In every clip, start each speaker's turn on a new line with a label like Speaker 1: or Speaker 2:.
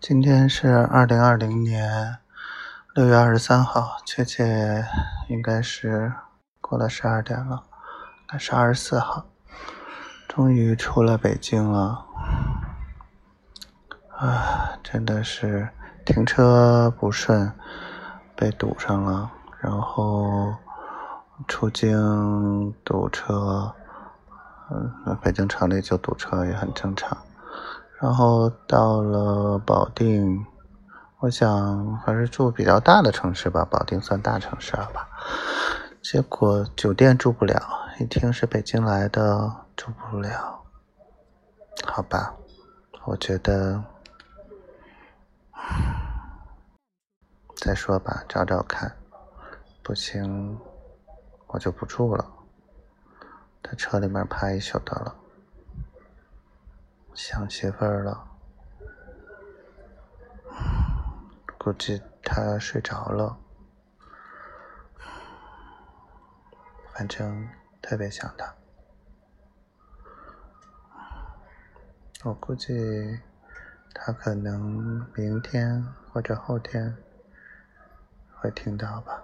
Speaker 1: 今天是二零二零年六月二十三号，确切应该是过了十二点了，那是二十四号，终于出了北京了。啊，真的是停车不顺，被堵上了，然后出京堵车，嗯，北京城里就堵车也很正常。然后到了保定，我想还是住比较大的城市吧，保定算大城市了吧。结果酒店住不了，一听是北京来的，住不了。好吧，我觉得再说吧，找找看，不行我就不住了，在车里面趴一宿得了。想媳妇儿了，估计她睡着了，反正特别想她。我估计她可能明天或者后天会听到吧，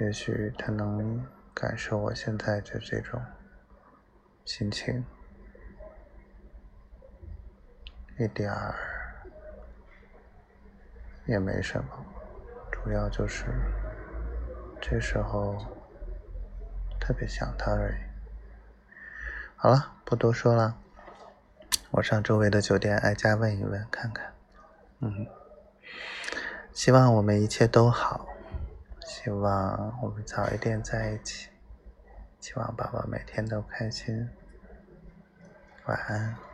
Speaker 1: 也许她能感受我现在的这种心情。一点儿也没什么，主要就是这时候特别想他而已。好了，不多说了，我上周围的酒店挨家问一问看看。嗯，希望我们一切都好，希望我们早一点在一起，希望宝宝每天都开心。晚安。